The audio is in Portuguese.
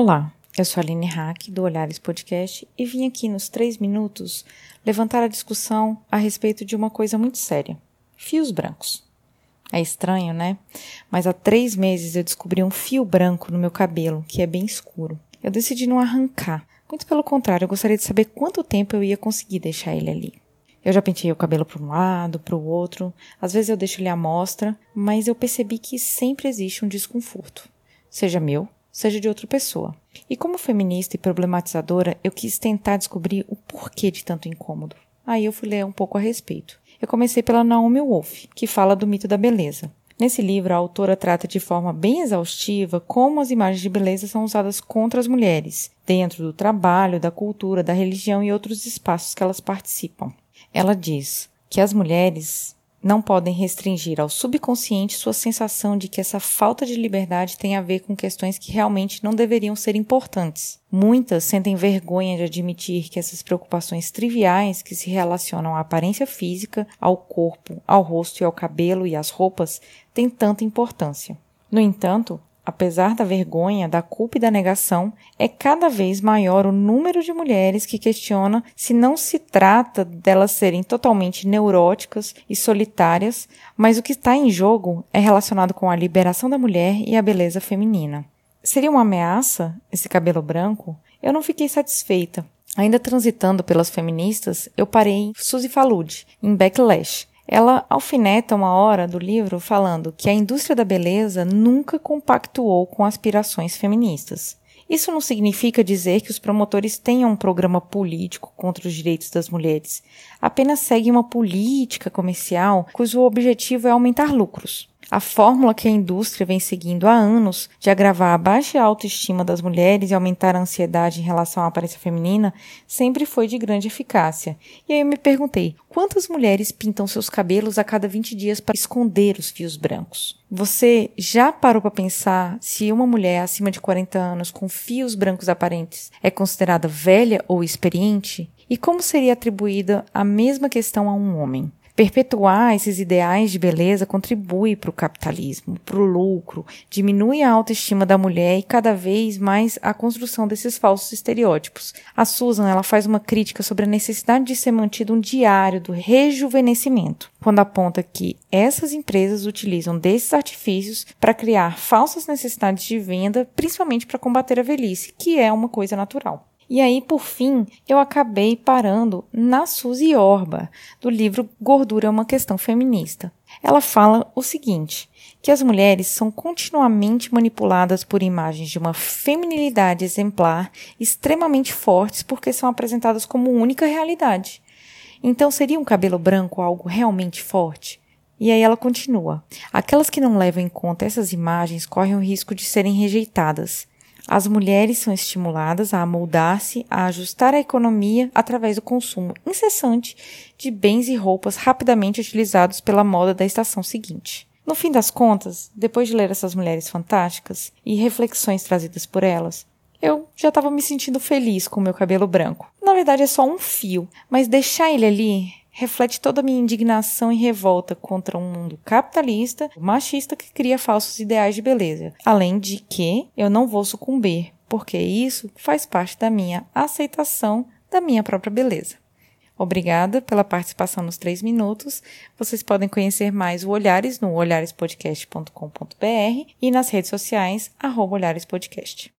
Olá, eu sou a Aline Hack, do Olhares Podcast, e vim aqui nos três minutos levantar a discussão a respeito de uma coisa muito séria: fios brancos. É estranho, né? Mas há três meses eu descobri um fio branco no meu cabelo, que é bem escuro. Eu decidi não arrancar. Muito pelo contrário, eu gostaria de saber quanto tempo eu ia conseguir deixar ele ali. Eu já pentei o cabelo para um lado, para o outro, às vezes eu deixo ele à mostra, mas eu percebi que sempre existe um desconforto, seja meu seja de outra pessoa. E como feminista e problematizadora, eu quis tentar descobrir o porquê de tanto incômodo. Aí eu fui ler um pouco a respeito. Eu comecei pela Naomi Wolf, que fala do mito da beleza. Nesse livro, a autora trata de forma bem exaustiva como as imagens de beleza são usadas contra as mulheres, dentro do trabalho, da cultura, da religião e outros espaços que elas participam. Ela diz que as mulheres não podem restringir ao subconsciente sua sensação de que essa falta de liberdade tem a ver com questões que realmente não deveriam ser importantes. Muitas sentem vergonha de admitir que essas preocupações triviais que se relacionam à aparência física, ao corpo, ao rosto e ao cabelo e às roupas têm tanta importância. No entanto, apesar da vergonha, da culpa e da negação, é cada vez maior o número de mulheres que questionam se não se trata delas serem totalmente neuróticas e solitárias, mas o que está em jogo é relacionado com a liberação da mulher e a beleza feminina. Seria uma ameaça esse cabelo branco? Eu não fiquei satisfeita. Ainda transitando pelas feministas, eu parei em Suzy Falud, em Backlash, ela alfineta uma hora do livro falando que a indústria da beleza nunca compactuou com aspirações feministas. Isso não significa dizer que os promotores tenham um programa político contra os direitos das mulheres. Apenas segue uma política comercial cujo objetivo é aumentar lucros. A fórmula que a indústria vem seguindo há anos de agravar a baixa autoestima das mulheres e aumentar a ansiedade em relação à aparência feminina sempre foi de grande eficácia. E aí eu me perguntei: quantas mulheres pintam seus cabelos a cada 20 dias para esconder os fios brancos? Você já parou para pensar se uma mulher acima de 40 anos com fios brancos aparentes é considerada velha ou experiente? E como seria atribuída a mesma questão a um homem? Perpetuar esses ideais de beleza contribui para o capitalismo, para o lucro, diminui a autoestima da mulher e cada vez mais a construção desses falsos estereótipos. A Susan ela faz uma crítica sobre a necessidade de ser mantido um diário do rejuvenescimento, quando aponta que essas empresas utilizam desses artifícios para criar falsas necessidades de venda, principalmente para combater a velhice, que é uma coisa natural. E aí, por fim, eu acabei parando na Suzy Orba, do livro Gordura é uma Questão Feminista. Ela fala o seguinte: que as mulheres são continuamente manipuladas por imagens de uma feminilidade exemplar extremamente fortes porque são apresentadas como única realidade. Então, seria um cabelo branco algo realmente forte? E aí ela continua: aquelas que não levam em conta essas imagens correm o risco de serem rejeitadas. As mulheres são estimuladas a amoldar-se, a ajustar a economia através do consumo incessante de bens e roupas rapidamente utilizados pela moda da estação seguinte. No fim das contas, depois de ler essas mulheres fantásticas e reflexões trazidas por elas, eu já estava me sentindo feliz com o meu cabelo branco. Na verdade, é só um fio, mas deixar ele ali reflete toda a minha indignação e revolta contra um mundo capitalista, machista que cria falsos ideais de beleza. Além de que eu não vou sucumbir, porque isso faz parte da minha aceitação da minha própria beleza. Obrigada pela participação nos três minutos. Vocês podem conhecer mais o Olhares no olharespodcast.com.br e nas redes sociais, arroba olharespodcast.